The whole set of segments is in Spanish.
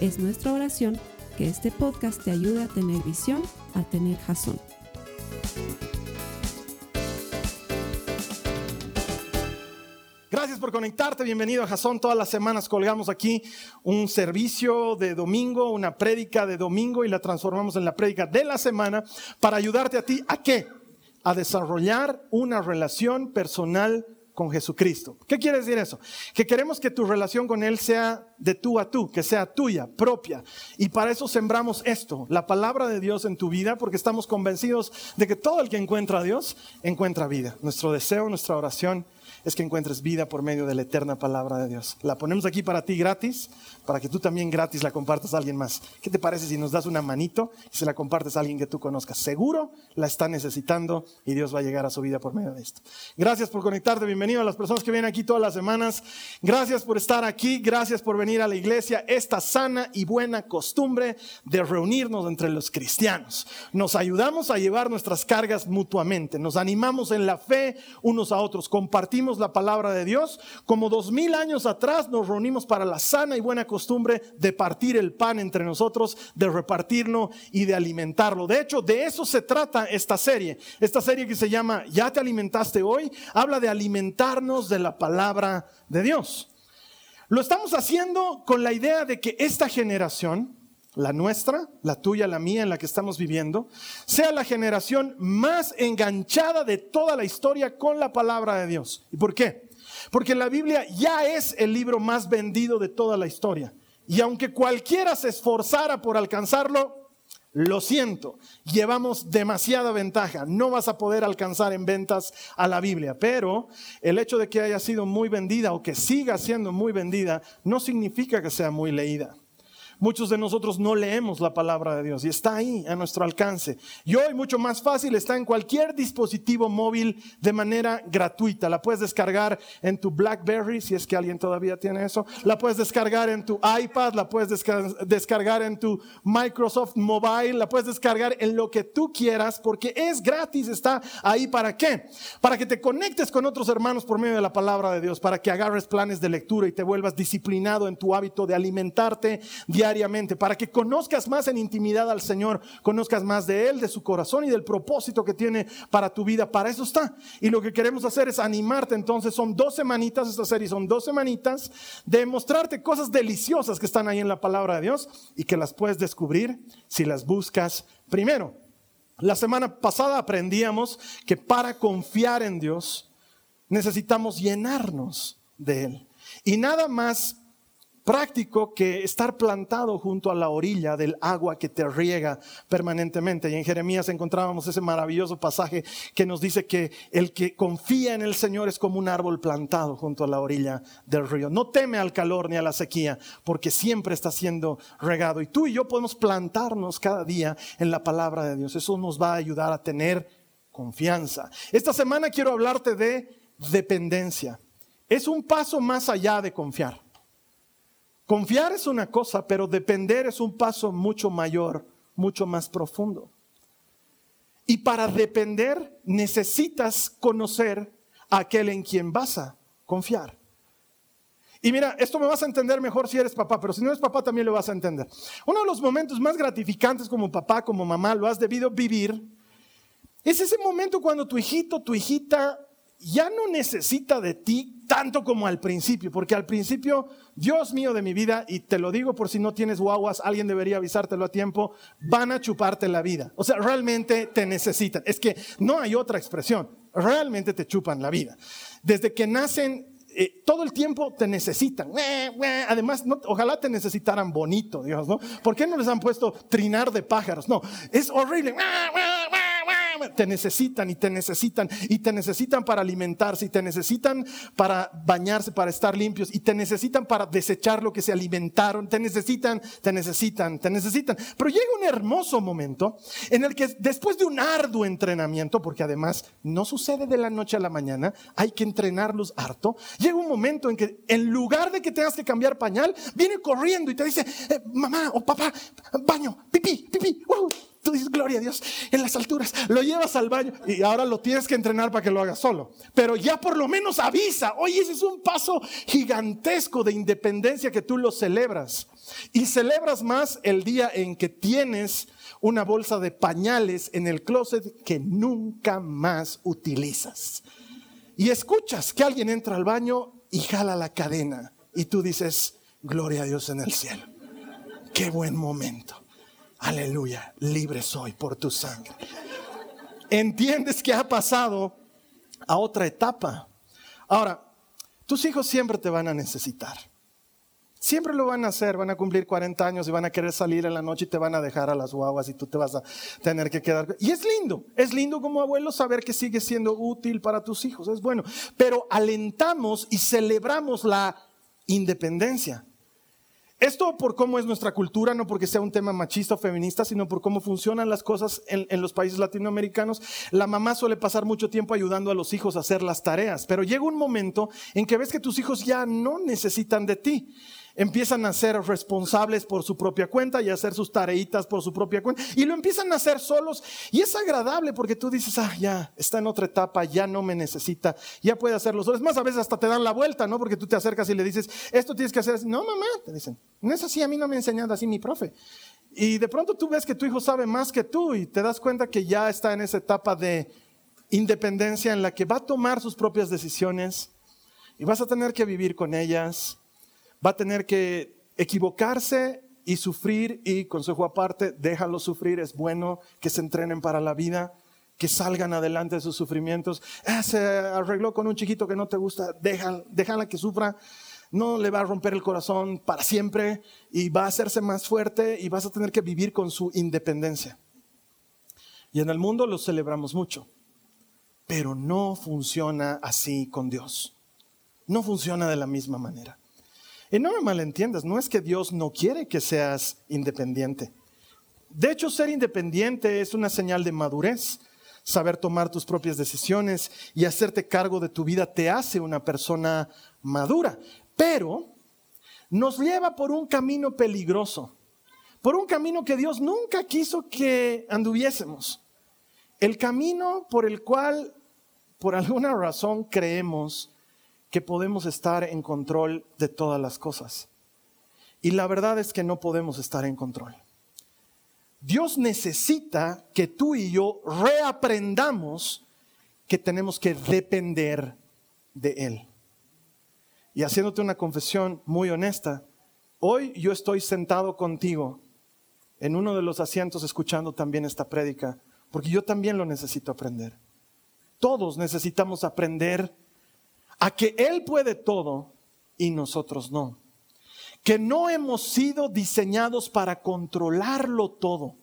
Es nuestra oración que este podcast te ayude a tener visión, a tener jazón. Gracias por conectarte, bienvenido a Jason. Todas las semanas colgamos aquí un servicio de domingo, una prédica de domingo y la transformamos en la prédica de la semana para ayudarte a ti a qué? A desarrollar una relación personal con Jesucristo. ¿Qué quiere decir eso? Que queremos que tu relación con Él sea de tú a tú, que sea tuya, propia. Y para eso sembramos esto, la palabra de Dios en tu vida, porque estamos convencidos de que todo el que encuentra a Dios encuentra vida. Nuestro deseo, nuestra oración es que encuentres vida por medio de la eterna palabra de Dios. La ponemos aquí para ti gratis, para que tú también gratis la compartas a alguien más. ¿Qué te parece si nos das una manito y se la compartes a alguien que tú conozcas? Seguro la está necesitando y Dios va a llegar a su vida por medio de esto. Gracias por conectarte, bienvenido a las personas que vienen aquí todas las semanas. Gracias por estar aquí, gracias por venir a la iglesia. Esta sana y buena costumbre de reunirnos entre los cristianos. Nos ayudamos a llevar nuestras cargas mutuamente, nos animamos en la fe unos a otros, compartimos la palabra de Dios, como dos mil años atrás nos reunimos para la sana y buena costumbre de partir el pan entre nosotros, de repartirlo y de alimentarlo. De hecho, de eso se trata esta serie. Esta serie que se llama Ya te alimentaste hoy, habla de alimentarnos de la palabra de Dios. Lo estamos haciendo con la idea de que esta generación, la nuestra, la tuya, la mía, en la que estamos viviendo, sea la generación más enganchada de toda la historia con la palabra de Dios. ¿Y por qué? Porque la Biblia ya es el libro más vendido de toda la historia. Y aunque cualquiera se esforzara por alcanzarlo, lo siento, llevamos demasiada ventaja. No vas a poder alcanzar en ventas a la Biblia. Pero el hecho de que haya sido muy vendida o que siga siendo muy vendida no significa que sea muy leída. Muchos de nosotros no leemos la palabra de Dios y está ahí a nuestro alcance. Y hoy mucho más fácil está en cualquier dispositivo móvil de manera gratuita. La puedes descargar en tu BlackBerry, si es que alguien todavía tiene eso. La puedes descargar en tu iPad, la puedes descargar en tu Microsoft Mobile, la puedes descargar en lo que tú quieras porque es gratis, está ahí para qué? Para que te conectes con otros hermanos por medio de la palabra de Dios, para que agarres planes de lectura y te vuelvas disciplinado en tu hábito de alimentarte diariamente para que conozcas más en intimidad al Señor, conozcas más de Él, de su corazón y del propósito que tiene para tu vida. Para eso está. Y lo que queremos hacer es animarte. Entonces son dos semanitas, esta serie son dos semanitas de mostrarte cosas deliciosas que están ahí en la palabra de Dios y que las puedes descubrir si las buscas primero. La semana pasada aprendíamos que para confiar en Dios necesitamos llenarnos de Él. Y nada más práctico que estar plantado junto a la orilla del agua que te riega permanentemente. Y en Jeremías encontrábamos ese maravilloso pasaje que nos dice que el que confía en el Señor es como un árbol plantado junto a la orilla del río. No teme al calor ni a la sequía, porque siempre está siendo regado. Y tú y yo podemos plantarnos cada día en la palabra de Dios. Eso nos va a ayudar a tener confianza. Esta semana quiero hablarte de dependencia. Es un paso más allá de confiar. Confiar es una cosa, pero depender es un paso mucho mayor, mucho más profundo. Y para depender necesitas conocer a aquel en quien vas a confiar. Y mira, esto me vas a entender mejor si eres papá, pero si no eres papá también lo vas a entender. Uno de los momentos más gratificantes como papá, como mamá, lo has debido vivir, es ese momento cuando tu hijito, tu hijita ya no necesita de ti tanto como al principio, porque al principio, Dios mío de mi vida, y te lo digo por si no tienes guaguas, alguien debería avisártelo a tiempo, van a chuparte la vida. O sea, realmente te necesitan. Es que no hay otra expresión, realmente te chupan la vida. Desde que nacen, eh, todo el tiempo te necesitan. Además, ojalá te necesitaran bonito, Dios, ¿no? ¿Por qué no les han puesto trinar de pájaros? No, es horrible. Te necesitan y te necesitan y te necesitan para alimentarse y te necesitan para bañarse, para estar limpios y te necesitan para desechar lo que se alimentaron, te necesitan, te necesitan, te necesitan. Pero llega un hermoso momento en el que después de un arduo entrenamiento, porque además no sucede de la noche a la mañana, hay que entrenarlos harto, llega un momento en que en lugar de que tengas que cambiar pañal, viene corriendo y te dice, eh, mamá o papá, baño, pipí, pipí, uh, Tú dices, gloria a Dios, en las alturas. Lo llevas al baño y ahora lo tienes que entrenar para que lo hagas solo. Pero ya por lo menos avisa, oye, ese es un paso gigantesco de independencia que tú lo celebras. Y celebras más el día en que tienes una bolsa de pañales en el closet que nunca más utilizas. Y escuchas que alguien entra al baño y jala la cadena. Y tú dices, gloria a Dios en el cielo. Qué buen momento. Aleluya, libre soy por tu sangre. Entiendes que ha pasado a otra etapa. Ahora, tus hijos siempre te van a necesitar. Siempre lo van a hacer, van a cumplir 40 años y van a querer salir en la noche y te van a dejar a las guaguas y tú te vas a tener que quedar. Y es lindo, es lindo como abuelo saber que sigue siendo útil para tus hijos, es bueno. Pero alentamos y celebramos la independencia. Esto por cómo es nuestra cultura, no porque sea un tema machista o feminista, sino por cómo funcionan las cosas en, en, los países latinoamericanos. La mamá suele pasar mucho tiempo ayudando a los hijos a hacer las tareas, pero llega un momento en que ves que tus hijos ya no necesitan de ti empiezan a ser responsables por su propia cuenta y a hacer sus tareitas por su propia cuenta. Y lo empiezan a hacer solos. Y es agradable porque tú dices, ah, ya, está en otra etapa, ya no me necesita, ya puede hacerlo solo. Es más, a veces hasta te dan la vuelta, ¿no? Porque tú te acercas y le dices, esto tienes que hacer. No, mamá, te dicen, no es así, a mí no me ha enseñado así mi profe. Y de pronto tú ves que tu hijo sabe más que tú y te das cuenta que ya está en esa etapa de independencia en la que va a tomar sus propias decisiones y vas a tener que vivir con ellas va a tener que equivocarse y sufrir y consejo aparte, déjalo sufrir, es bueno que se entrenen para la vida, que salgan adelante de sus sufrimientos. Ah, se arregló con un chiquito que no te gusta, déjala, déjala que sufra, no le va a romper el corazón para siempre y va a hacerse más fuerte y vas a tener que vivir con su independencia. Y en el mundo lo celebramos mucho, pero no funciona así con Dios. No funciona de la misma manera. Y no me malentiendas, no es que Dios no quiere que seas independiente. De hecho, ser independiente es una señal de madurez. Saber tomar tus propias decisiones y hacerte cargo de tu vida te hace una persona madura. Pero nos lleva por un camino peligroso, por un camino que Dios nunca quiso que anduviésemos. El camino por el cual, por alguna razón, creemos que podemos estar en control de todas las cosas. Y la verdad es que no podemos estar en control. Dios necesita que tú y yo reaprendamos que tenemos que depender de Él. Y haciéndote una confesión muy honesta, hoy yo estoy sentado contigo en uno de los asientos escuchando también esta prédica, porque yo también lo necesito aprender. Todos necesitamos aprender a que Él puede todo y nosotros no. Que no hemos sido diseñados para controlarlo todo.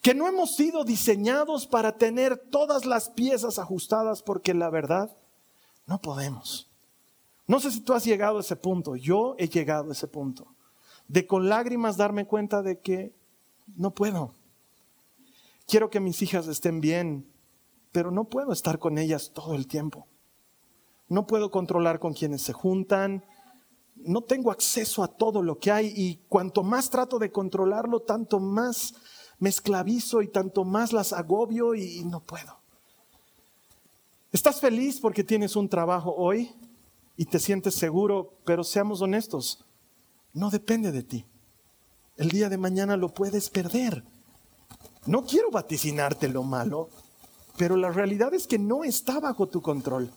Que no hemos sido diseñados para tener todas las piezas ajustadas porque la verdad no podemos. No sé si tú has llegado a ese punto. Yo he llegado a ese punto. De con lágrimas darme cuenta de que no puedo. Quiero que mis hijas estén bien, pero no puedo estar con ellas todo el tiempo. No puedo controlar con quienes se juntan. No tengo acceso a todo lo que hay y cuanto más trato de controlarlo, tanto más me esclavizo y tanto más las agobio y no puedo. ¿Estás feliz porque tienes un trabajo hoy y te sientes seguro? Pero seamos honestos, no depende de ti. El día de mañana lo puedes perder. No quiero vaticinarte lo malo, pero la realidad es que no está bajo tu control.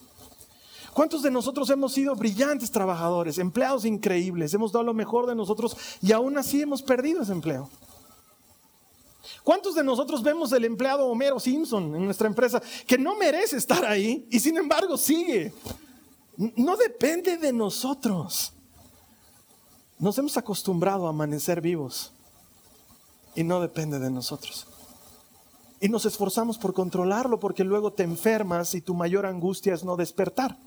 ¿Cuántos de nosotros hemos sido brillantes trabajadores, empleados increíbles, hemos dado lo mejor de nosotros y aún así hemos perdido ese empleo? ¿Cuántos de nosotros vemos el empleado Homero Simpson en nuestra empresa que no merece estar ahí y sin embargo sigue? No depende de nosotros. Nos hemos acostumbrado a amanecer vivos y no depende de nosotros. Y nos esforzamos por controlarlo porque luego te enfermas y tu mayor angustia es no despertar.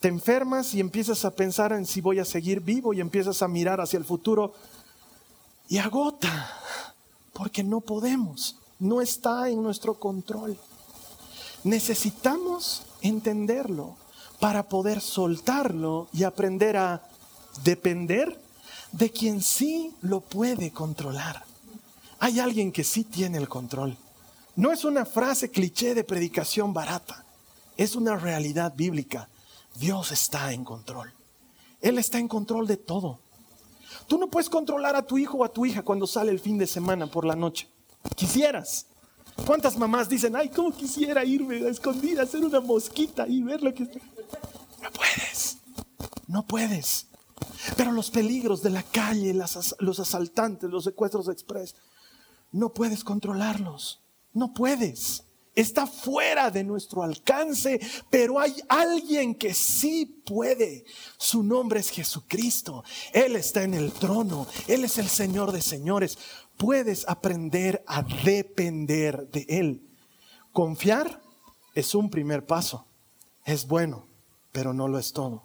Te enfermas y empiezas a pensar en si voy a seguir vivo y empiezas a mirar hacia el futuro y agota porque no podemos, no está en nuestro control. Necesitamos entenderlo para poder soltarlo y aprender a depender de quien sí lo puede controlar. Hay alguien que sí tiene el control. No es una frase cliché de predicación barata, es una realidad bíblica. Dios está en control. Él está en control de todo. Tú no puedes controlar a tu hijo o a tu hija cuando sale el fin de semana por la noche. Quisieras. ¿Cuántas mamás dicen, ay, cómo quisiera irme a escondida, hacer una mosquita y ver lo que... No puedes. No puedes. Pero los peligros de la calle, los asaltantes, los secuestros express, no puedes controlarlos. No puedes. Está fuera de nuestro alcance, pero hay alguien que sí puede. Su nombre es Jesucristo. Él está en el trono. Él es el Señor de señores. Puedes aprender a depender de Él. Confiar es un primer paso. Es bueno, pero no lo es todo.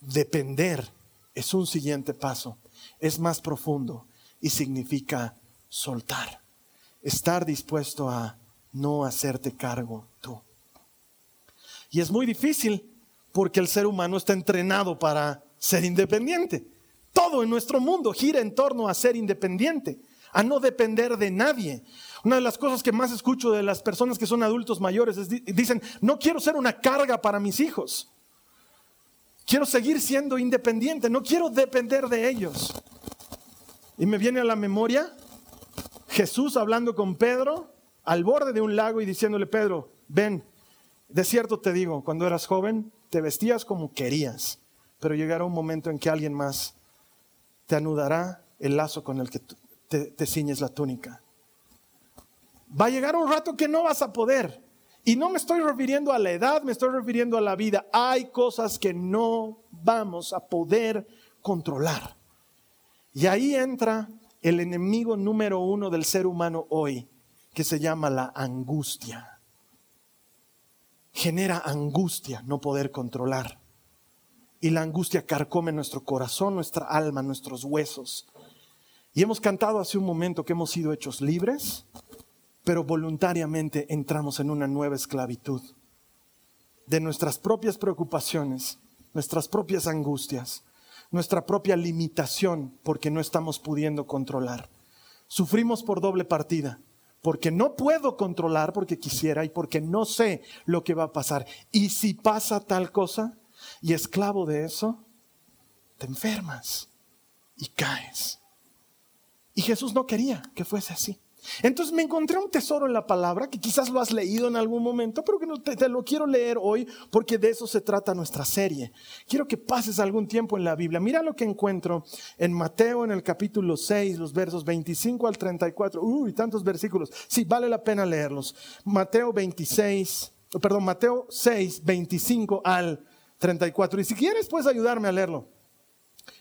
Depender es un siguiente paso. Es más profundo y significa soltar estar dispuesto a no hacerte cargo tú. Y es muy difícil porque el ser humano está entrenado para ser independiente. Todo en nuestro mundo gira en torno a ser independiente, a no depender de nadie. Una de las cosas que más escucho de las personas que son adultos mayores es, dicen, no quiero ser una carga para mis hijos. Quiero seguir siendo independiente, no quiero depender de ellos. Y me viene a la memoria Jesús hablando con Pedro al borde de un lago y diciéndole, Pedro, ven, de cierto te digo, cuando eras joven te vestías como querías, pero llegará un momento en que alguien más te anudará el lazo con el que te, te ciñes la túnica. Va a llegar un rato que no vas a poder. Y no me estoy refiriendo a la edad, me estoy refiriendo a la vida. Hay cosas que no vamos a poder controlar. Y ahí entra el enemigo número uno del ser humano hoy, que se llama la angustia. Genera angustia no poder controlar. Y la angustia carcome nuestro corazón, nuestra alma, nuestros huesos. Y hemos cantado hace un momento que hemos sido hechos libres, pero voluntariamente entramos en una nueva esclavitud de nuestras propias preocupaciones, nuestras propias angustias, nuestra propia limitación porque no estamos pudiendo controlar. Sufrimos por doble partida, porque no puedo controlar porque quisiera y porque no sé lo que va a pasar. Y si pasa tal cosa y esclavo de eso, te enfermas y caes. Y Jesús no quería que fuese así. Entonces me encontré un tesoro en la palabra que quizás lo has leído en algún momento, pero que no te, lo quiero leer hoy porque de eso se trata nuestra serie. Quiero que pases algún tiempo en la Biblia. Mira lo que encuentro en Mateo en el capítulo 6, los versos 25 al 34. Uy, tantos versículos. Sí, vale la pena leerlos. Mateo 26, perdón, Mateo 6, 25 al 34. Y si quieres, puedes ayudarme a leerlo.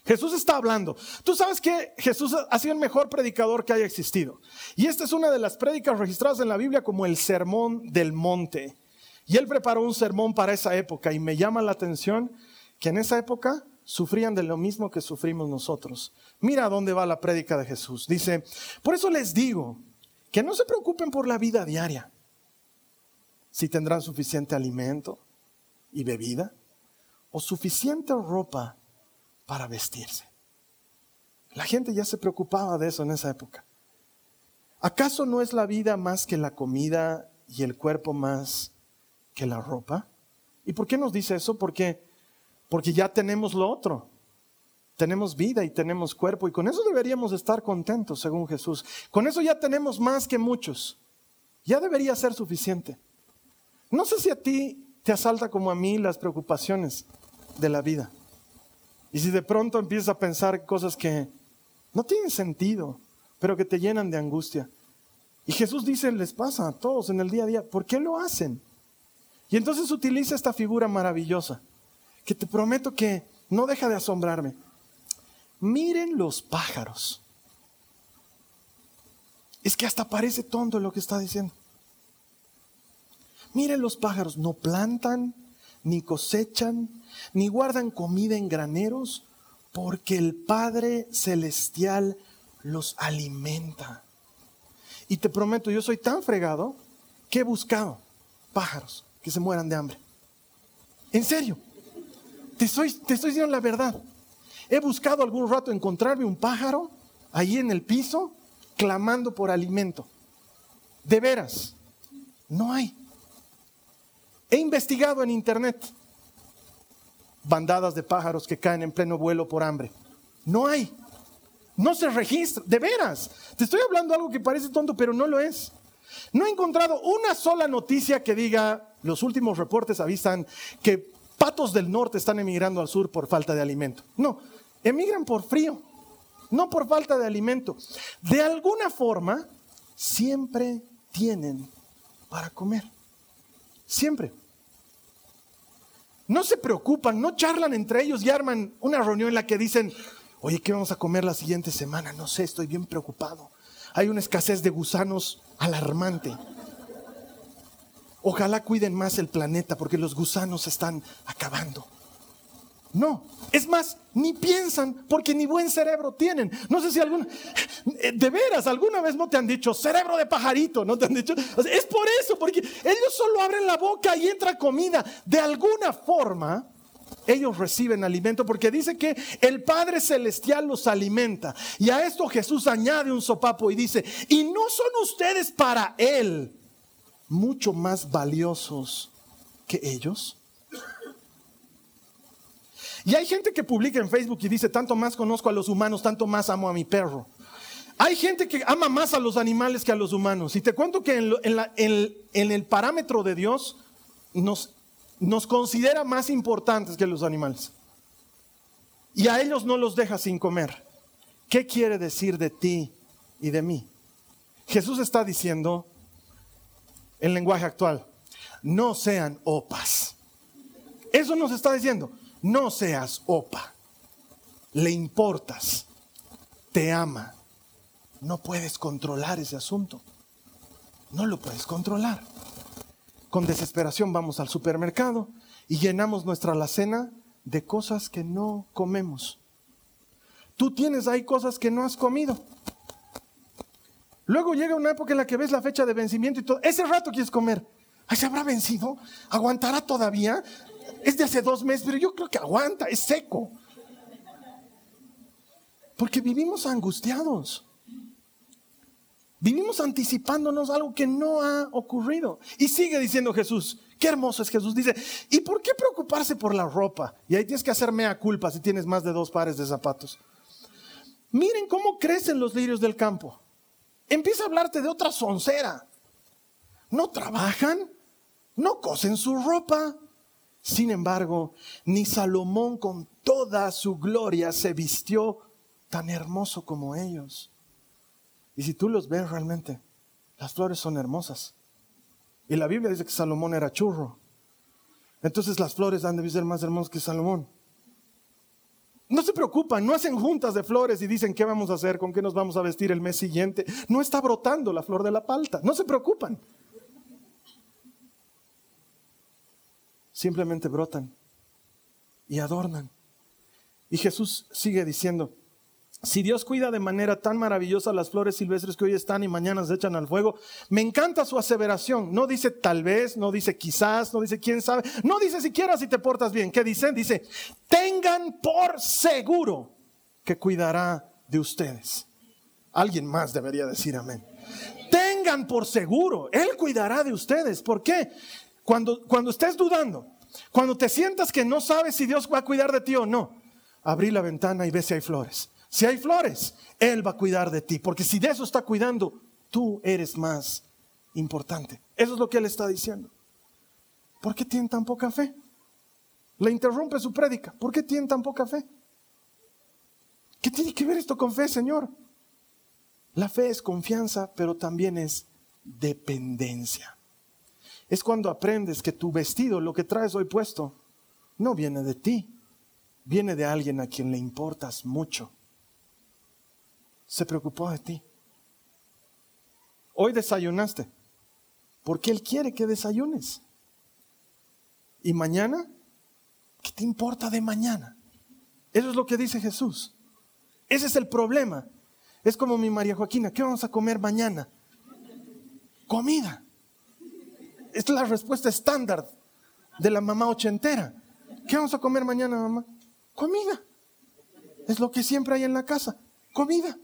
Jesús está hablando. Tú sabes que Jesús ha sido el mejor predicador que haya existido. Y esta es una de las prédicas registradas en la Biblia como el Sermón del Monte. Y él preparó un sermón para esa época y me llama la atención que en esa época sufrían de lo mismo que sufrimos nosotros. Mira a dónde va la prédica de Jesús. Dice, por eso les digo que no se preocupen por la vida diaria, si tendrán suficiente alimento y bebida o suficiente ropa para vestirse. La gente ya se preocupaba de eso en esa época. ¿Acaso no es la vida más que la comida y el cuerpo más que la ropa? ¿Y por qué nos dice eso? Porque, porque ya tenemos lo otro. Tenemos vida y tenemos cuerpo y con eso deberíamos estar contentos, según Jesús. Con eso ya tenemos más que muchos. Ya debería ser suficiente. No sé si a ti te asalta como a mí las preocupaciones de la vida. Y si de pronto empiezas a pensar cosas que no tienen sentido, pero que te llenan de angustia. Y Jesús dice, les pasa a todos en el día a día, ¿por qué lo hacen? Y entonces utiliza esta figura maravillosa, que te prometo que no deja de asombrarme. Miren los pájaros. Es que hasta parece tonto lo que está diciendo. Miren los pájaros, no plantan, ni cosechan, ni guardan comida en graneros, porque el Padre Celestial los alimenta. Y te prometo, yo soy tan fregado que he buscado pájaros que se mueran de hambre. En serio, te estoy, te estoy diciendo la verdad. He buscado algún rato encontrarme un pájaro ahí en el piso clamando por alimento. De veras, no hay. He investigado en internet bandadas de pájaros que caen en pleno vuelo por hambre. No hay. No se registra. De veras. Te estoy hablando algo que parece tonto, pero no lo es. No he encontrado una sola noticia que diga, los últimos reportes avisan que patos del norte están emigrando al sur por falta de alimento. No, emigran por frío, no por falta de alimento. De alguna forma, siempre tienen para comer. Siempre. No se preocupan, no charlan entre ellos y arman una reunión en la que dicen, oye, ¿qué vamos a comer la siguiente semana? No sé, estoy bien preocupado. Hay una escasez de gusanos alarmante. Ojalá cuiden más el planeta porque los gusanos están acabando. No, es más, ni piensan porque ni buen cerebro tienen. No sé si alguna, de veras, alguna vez no te han dicho cerebro de pajarito, no te han dicho. es por eso, porque ellos solo abren la boca y entra comida. De alguna forma, ellos reciben alimento porque dice que el Padre Celestial los alimenta. Y a esto Jesús añade un sopapo y dice, y no son ustedes para Él mucho más valiosos que ellos. Y hay gente que publica en Facebook y dice, tanto más conozco a los humanos, tanto más amo a mi perro. Hay gente que ama más a los animales que a los humanos. Y te cuento que en, el parámetro de Dios nos, nos considera más importantes que los animales. Y a ellos no los deja sin comer. ¿Qué quiere decir de ti y de mí? Jesús está diciendo, en lenguaje actual, no sean opas. Eso nos está diciendo, no seas opa. Le importas, te ama. No puedes controlar ese asunto. No lo puedes controlar. Con desesperación vamos al supermercado y llenamos nuestra alacena de cosas que no comemos. Tú tienes ahí cosas que no has comido. Luego llega una época en la que ves la fecha de vencimiento y todo. Ese rato quieres comer. ¿Se habrá vencido? ¿Aguantará todavía? Es de hace dos meses, pero yo creo que aguanta, es seco. Porque vivimos angustiados. Vivimos anticipándonos algo que no ha ocurrido. Y sigue diciendo Jesús, qué hermoso es Jesús. Dice, ¿y por qué preocuparse por la ropa? Y ahí tienes que hacerme a culpa si tienes más de dos pares de zapatos. Miren cómo crecen los lirios del campo. Empieza a hablarte de otra soncera. No trabajan, no cosen su ropa. Sin embargo, ni Salomón con toda su gloria se vistió tan hermoso como ellos. Y si tú los ves realmente, las flores son hermosas. Y la Biblia dice que Salomón era churro. Entonces las flores han de ser más hermosas que Salomón. No se preocupan, no hacen juntas de flores y dicen qué vamos a hacer, con qué nos vamos a vestir el mes siguiente. No está brotando la flor de la palta, no se preocupan. Simplemente brotan y adornan. Y Jesús sigue diciendo, si Dios cuida de manera tan maravillosa las flores silvestres que hoy están y mañana se echan al fuego, me encanta su aseveración. No dice tal vez, no dice quizás, no dice quién sabe, no dice siquiera si te portas bien. ¿Qué dice? Dice, tengan por seguro que cuidará de ustedes. Alguien más debería decir amén. Tengan por seguro, Él cuidará de ustedes. ¿Por qué? Cuando, cuando estés dudando, cuando te sientas que no sabes si Dios va a cuidar de ti o no, abrí la ventana y ve si hay flores. Si hay flores, Él va a cuidar de ti, porque si de eso está cuidando, tú eres más importante. Eso es lo que Él está diciendo. ¿Por qué tienen tan poca fe? Le interrumpe su prédica. ¿Por qué tienen tan poca fe? ¿Qué tiene que ver esto con fe, Señor? La fe es confianza, pero también es dependencia. Es cuando aprendes que tu vestido, lo que traes hoy puesto, no viene de ti, viene de alguien a quien le importas mucho se preocupó de ti. Hoy desayunaste. Porque Él quiere que desayunes. ¿Y mañana? ¿Qué te importa de mañana? Eso es lo que dice Jesús. Ese es el problema. Es como mi María Joaquina, ¿qué vamos a comer mañana? Comida. Es la respuesta estándar de la mamá ochentera. ¿Qué vamos a comer mañana, mamá? Comida. Es lo que siempre hay en la casa. Comida.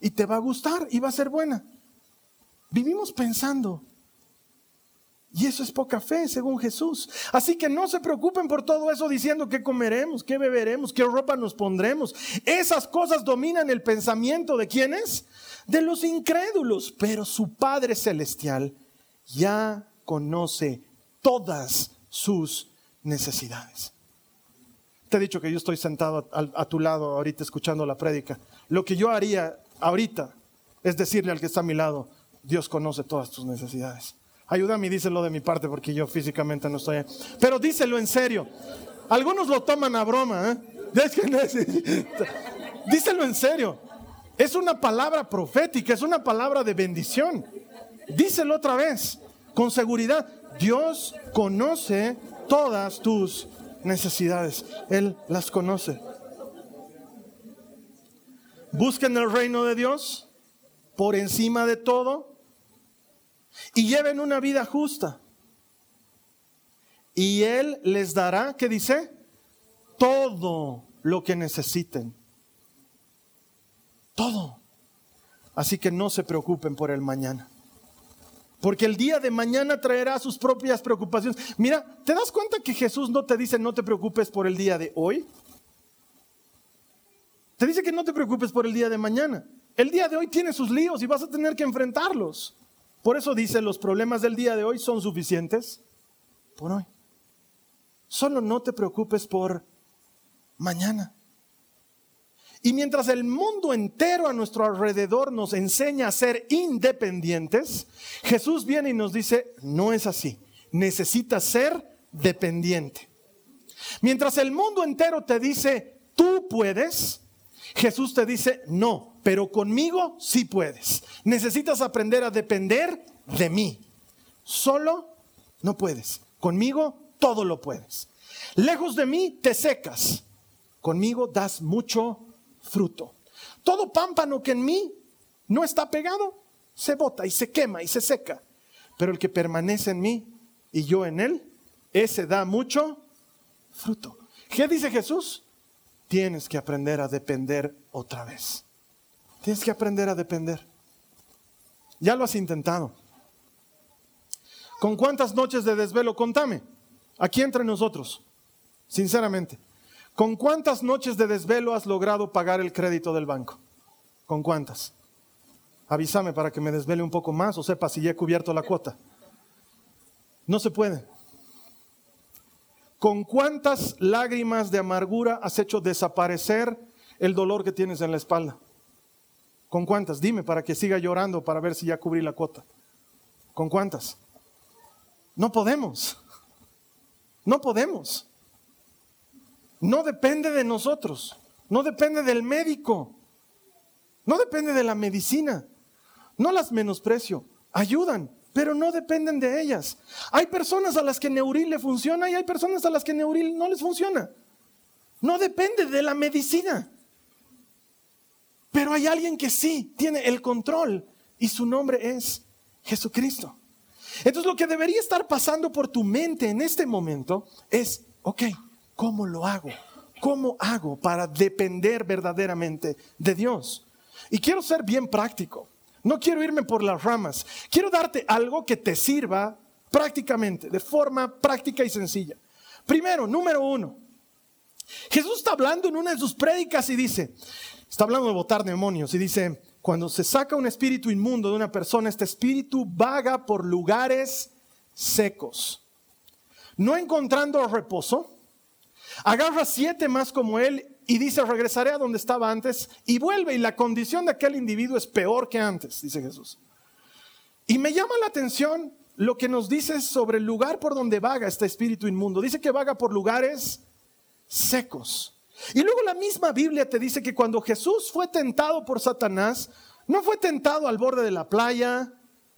Y te va a gustar y va a ser buena. Vivimos pensando y eso es poca fe, según Jesús. Así que no se preocupen por todo eso diciendo qué comeremos, qué beberemos, qué ropa nos pondremos. Esas cosas dominan el pensamiento de quienes? De los incrédulos. Pero su Padre Celestial ya conoce todas sus necesidades. Te he dicho que yo estoy sentado a, tu lado ahorita escuchando la prédica. Lo que yo haría ahorita es decirle al que está a mi lado, Dios conoce todas tus necesidades. Ayúdame y díselo de mi parte porque yo físicamente no estoy. Pero díselo en serio. Algunos lo toman a broma, ¿eh? díselo en serio. Es una palabra profética, es una palabra de bendición. Díselo otra vez, con seguridad. Dios conoce todas tus necesidades. Él las conoce. Busquen el reino de Dios por encima de todo y lleven una vida justa. Y Él les dará, ¿qué dice? Todo lo que necesiten. Todo. Así que no se preocupen por el mañana. Porque el día de mañana traerá sus propias preocupaciones. Mira, ¿te das cuenta que Jesús no te dice no te preocupes por el día de hoy? Te dice que no te preocupes por el día de mañana. El día de hoy tiene sus líos y vas a tener que enfrentarlos. Por eso dice, los problemas del día de hoy son suficientes por hoy. Solo no te preocupes por mañana. Y mientras el mundo entero a nuestro alrededor nos enseña a ser independientes, Jesús viene y nos dice, no es así, necesitas ser dependiente. Mientras el mundo entero te dice, tú puedes, Jesús te dice, no, pero conmigo sí puedes. Necesitas aprender a depender de mí. Solo no puedes. Conmigo todo lo puedes. Lejos de mí te secas. Conmigo das mucho fruto. Todo pámpano que en mí no está pegado, se bota y se quema y se seca. Pero el que permanece en mí y yo en él, ese da mucho fruto. ¿Qué dice Jesús? Tienes que aprender a depender otra vez. Tienes que aprender a depender. Ya lo has intentado. ¿Con cuántas noches de desvelo? Contame. Aquí entre nosotros, sinceramente. ¿Con cuántas noches de desvelo has logrado pagar el crédito del banco? ¿Con cuántas? Avísame para que me desvele un poco más o sepa si ya he cubierto la cuota. No se puede. ¿Con cuántas lágrimas de amargura has hecho desaparecer el dolor que tienes en la espalda? ¿Con cuántas? Dime para que siga llorando para ver si ya cubrí la cuota. ¿Con cuántas? No podemos. No podemos. No depende de nosotros. No depende del médico. No depende de la medicina. No las menosprecio. Ayudan, pero no dependen de ellas. Hay personas a las que Neuril le funciona y hay personas a las que Neuril no les funciona. No depende de la medicina. Pero hay alguien que sí tiene el control y su nombre es Jesucristo. Entonces lo que debería estar pasando por tu mente en este momento es, ok, ¿cómo lo hago? ¿Cómo hago para depender verdaderamente de Dios? Y quiero ser bien práctico. No quiero irme por las ramas. Quiero darte algo que te sirva prácticamente, de forma práctica y sencilla. Primero, número uno. Jesús está hablando en una de sus prédicas y dice, Está hablando de botar demonios y dice, cuando se saca un espíritu inmundo de una persona, este espíritu vaga por lugares secos, no encontrando reposo, agarra siete más como él y dice, regresaré a donde estaba antes y vuelve y la condición de aquel individuo es peor que antes, dice Jesús. Y me llama la atención lo que nos dice sobre el lugar por donde vaga este espíritu inmundo. Dice que vaga por lugares secos. Y luego la misma Biblia te dice que cuando Jesús fue tentado por Satanás, no fue tentado al borde de la playa,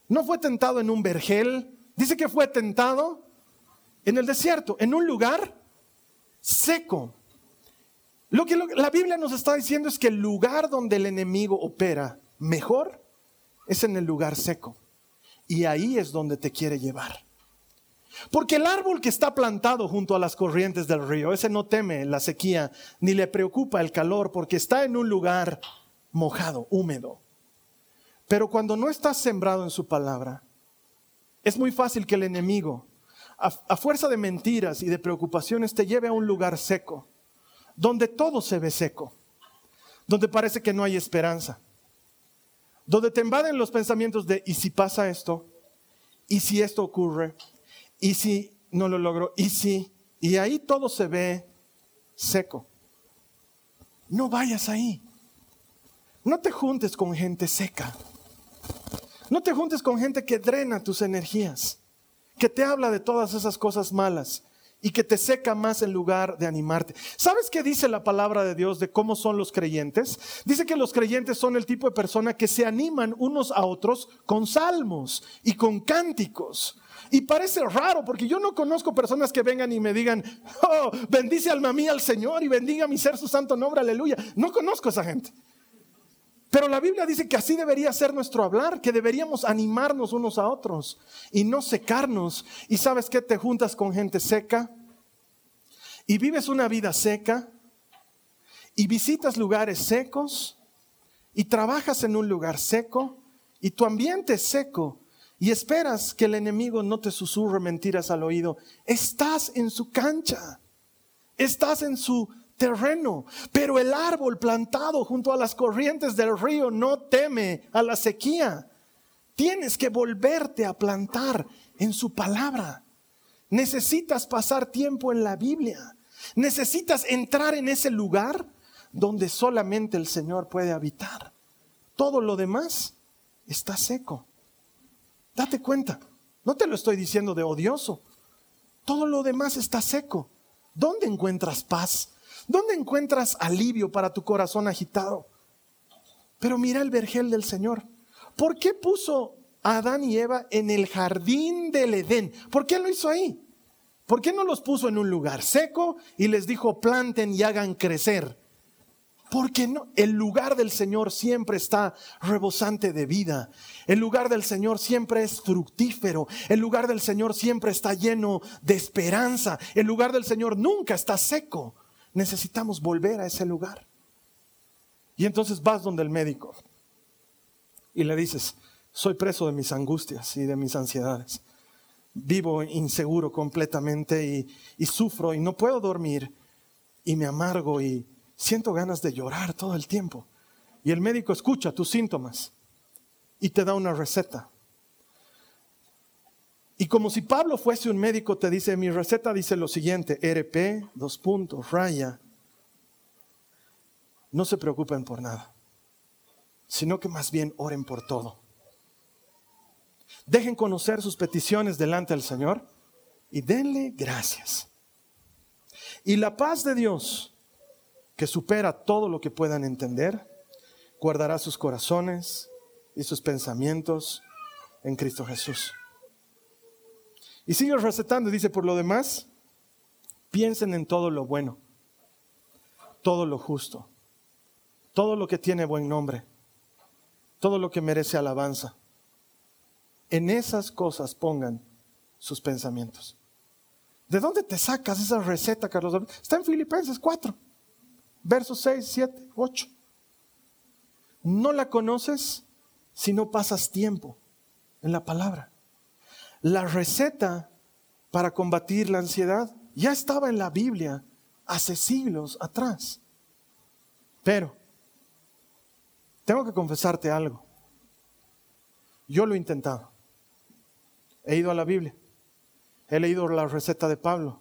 No fue tentado en un vergel. Dice que fue tentado en el desierto, en un lugar seco. Lo que la Biblia nos está diciendo es que el lugar donde el enemigo opera mejor es en el lugar seco. Y ahí es donde te quiere llevar. Porque el árbol que está plantado junto a las corrientes del río, ese no teme la sequía ni le preocupa el calor porque está en un lugar mojado, húmedo. Pero cuando no estás sembrado en su palabra, es muy fácil que el enemigo, a, fuerza de mentiras y de preocupaciones, te lleve a un lugar seco, donde todo se ve seco, donde parece que no hay esperanza, donde te invaden los pensamientos de, ¿y si pasa esto? ¿Y si esto ocurre? ¿Y si no lo logro? ¿Y si? Y ahí todo se ve seco. No vayas ahí. No te juntes con gente seca. No te juntes con gente que drena tus energías, que te habla de todas esas cosas malas y que te seca más en lugar de animarte. ¿Sabes qué dice la palabra de Dios de cómo son los creyentes? Dice que los creyentes son el tipo de persona que se animan unos a otros con salmos y con cánticos. Y parece raro porque yo no conozco personas que vengan y me digan, oh, bendice alma mía al Señor y bendiga mi ser su santo nombre, aleluya. No conozco a esa gente. Pero la Biblia dice que así debería ser nuestro hablar, que deberíamos animarnos unos a otros y no secarnos. Y sabes que te juntas con gente seca y vives una vida seca y visitas lugares secos y trabajas en un lugar seco y tu ambiente es seco y esperas que el enemigo no te susurre mentiras al oído. Estás en su cancha, estás en su terreno, pero el árbol plantado junto a las corrientes del río no teme a la sequía. Tienes que volverte a plantar en su palabra. Necesitas pasar tiempo en la Biblia. Necesitas entrar en ese lugar donde solamente el Señor puede habitar. Todo lo demás está seco. Date cuenta. No te lo estoy diciendo de odioso. Todo lo demás está seco. ¿Dónde encuentras paz? ¿Dónde encuentras alivio para tu corazón agitado? Pero mira el vergel del Señor. ¿Por qué puso a Adán y Eva en el jardín del Edén? ¿Por qué lo hizo ahí? ¿Por qué no los puso en un lugar seco y les dijo planten y hagan crecer? Porque no, el lugar del Señor siempre está rebosante de vida. El lugar del Señor siempre es fructífero. El lugar del Señor siempre está lleno de esperanza. El lugar del Señor nunca está seco necesitamos volver a ese lugar. Y entonces vas donde el médico y le dices, soy preso de mis angustias y de mis ansiedades. Vivo inseguro completamente y, sufro y no puedo dormir y me amargo y siento ganas de llorar todo el tiempo. Y el médico escucha tus síntomas y te da una receta. Y como si Pablo fuese un médico, te dice, mi receta dice lo siguiente, RP, dos puntos, raya. No se preocupen por nada, sino que más bien oren por todo. Dejen conocer sus peticiones delante del Señor y denle gracias. Y la paz de Dios, que supera todo lo que puedan entender, guardará sus corazones y sus pensamientos en Cristo Jesús. Y sigue recetando dice, por lo demás, piensen en todo lo bueno, todo lo justo, todo lo que tiene buen nombre, todo lo que merece alabanza. En esas cosas pongan sus pensamientos. ¿De dónde te sacas esa receta, Carlos? Está en Filipenses 4, versos 6, 7, 8. No la conoces si no pasas tiempo en la palabra. La receta para combatir la ansiedad ya estaba en la Biblia hace siglos atrás. Pero, tengo que confesarte algo. Yo lo he intentado. He ido a la Biblia. He leído la receta de Pablo.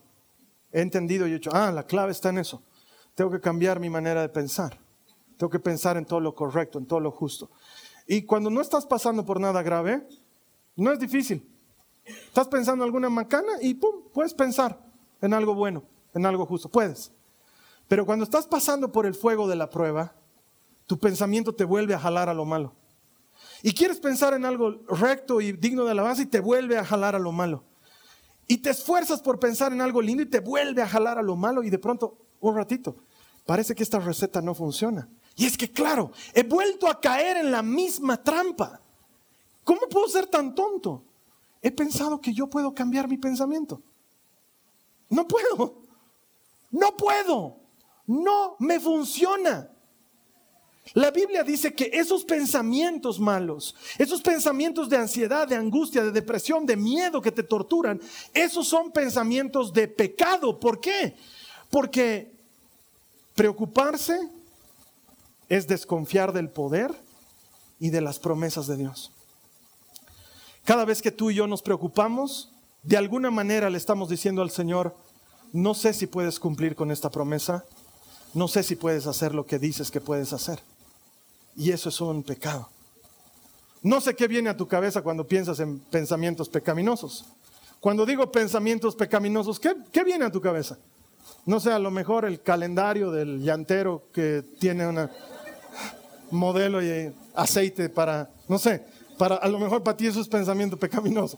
He entendido y he dicho, ah, la clave está en eso. Tengo que cambiar mi manera de pensar. Tengo que pensar en todo lo correcto, en todo lo justo. Y cuando no estás pasando por nada grave, no es difícil. Estás pensando en alguna macana y pum, puedes pensar en algo bueno, en algo justo, puedes. Pero cuando estás pasando por el fuego de la prueba, tu pensamiento te vuelve a jalar a lo malo. Y quieres pensar en algo recto y digno de alabanza y te vuelve a jalar a lo malo. Y te esfuerzas por pensar en algo lindo y te vuelve a jalar a lo malo y de pronto, un ratito, parece que esta receta no funciona. Y es que, claro, he vuelto a caer en la misma trampa. ¿Cómo puedo ser tan tonto? He pensado que yo puedo cambiar mi pensamiento. No puedo. No puedo. No me funciona. La Biblia dice que esos pensamientos malos, esos pensamientos de ansiedad, de angustia, de depresión, de miedo que te torturan, esos son pensamientos de pecado. ¿Por qué? Porque preocuparse es desconfiar del poder y de las promesas de Dios. Cada vez que tú y yo nos preocupamos, de alguna manera le estamos diciendo al Señor, no sé si puedes cumplir con esta promesa, no sé si puedes hacer lo que dices que puedes hacer. Y eso es un pecado. No sé qué viene a tu cabeza cuando piensas en pensamientos pecaminosos. Cuando digo pensamientos pecaminosos, ¿qué, ¿qué, viene a tu cabeza? No sé, a lo mejor el calendario del llantero que tiene un modelo y aceite para, no sé, para, a lo mejor para ti eso es pensamiento pecaminoso.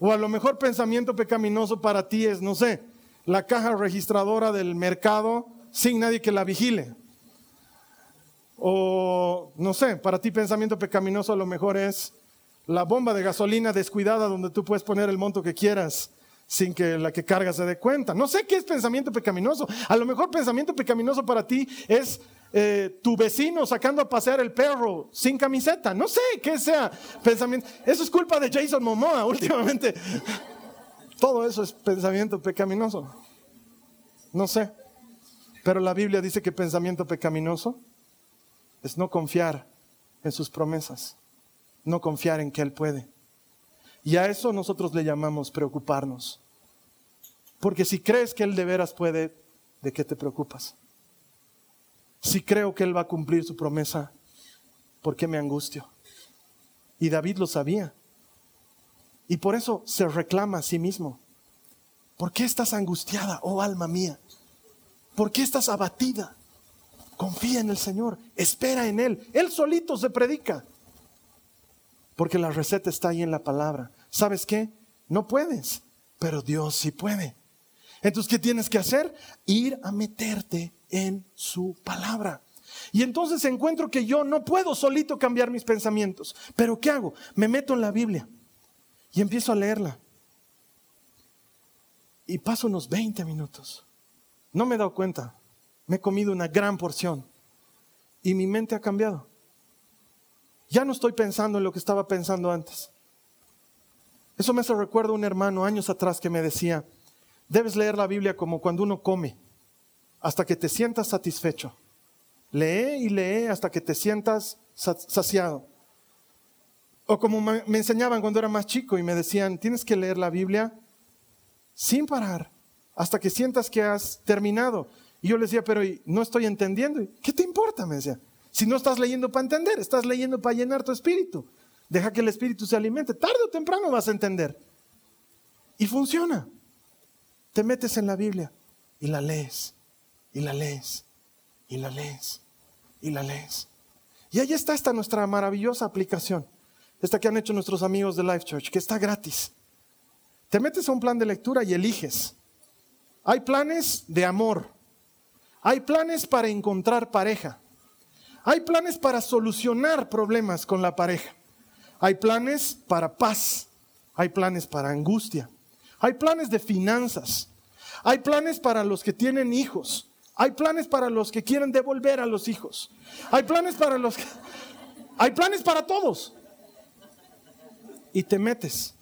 O a lo mejor pensamiento pecaminoso para ti es, no sé, la caja registradora del mercado sin nadie que la vigile. O, no sé, para ti pensamiento pecaminoso a lo mejor es la bomba de gasolina descuidada donde tú puedes poner el monto que quieras sin que la que carga se dé cuenta. No sé qué es pensamiento pecaminoso. A lo mejor pensamiento pecaminoso para ti es eh, tu vecino sacando a pasear el perro sin camiseta. No sé qué sea pensamiento. Eso es culpa de Jason Momoa últimamente. Todo eso es pensamiento pecaminoso. No sé. Pero la Biblia dice que pensamiento pecaminoso es no confiar en sus promesas, no confiar en que Él puede. Y a eso nosotros le llamamos preocuparnos. Porque si crees que Él de veras puede, ¿de qué te preocupas? Si creo que Él va a cumplir su promesa, ¿por qué me angustio? Y David lo sabía. Y por eso se reclama a sí mismo. ¿Por qué estás angustiada, oh alma mía? ¿Por qué estás abatida? Confía en el Señor, espera en Él. Él solito se predica. Porque la receta está ahí en la palabra. ¿Sabes qué? No puedes, pero Dios sí puede. Entonces, ¿qué tienes que hacer? Ir a meterte en su palabra. Y entonces encuentro que yo no puedo solito cambiar mis pensamientos. Pero ¿qué hago? Me meto en la Biblia y empiezo a leerla. Y paso unos 20 minutos. No me he dado cuenta. Me he comido una gran porción. Y mi mente ha cambiado. Ya no estoy pensando en lo que estaba pensando antes. Eso me hace recuerdo a un hermano años atrás que me decía, debes leer la Biblia como cuando uno come, hasta que te sientas satisfecho. Lee y lee hasta que te sientas saciado. O como me enseñaban cuando era más chico y me decían, tienes que leer la Biblia sin parar hasta que sientas que has terminado. Y yo le decía, pero no estoy entendiendo. ¿Qué te importa? Me decía. Si no estás leyendo para entender, estás leyendo para llenar tu espíritu. Deja que el espíritu se alimente. Tarde o temprano vas a entender. Y funciona. Te metes en la Biblia y la lees, y la lees, y la lees, y la lees. Y ahí está esta nuestra maravillosa aplicación, esta que han hecho nuestros amigos de Life Church, que está gratis. Te metes a un plan de lectura y eliges. Hay planes de amor, hay planes para encontrar pareja. Hay planes para solucionar problemas con la pareja. Hay planes para paz. Hay planes para angustia. Hay planes de finanzas. Hay planes para los que tienen hijos. Hay planes para los que quieren devolver a los hijos. Hay planes para los que... Hay planes para todos. Y te metes.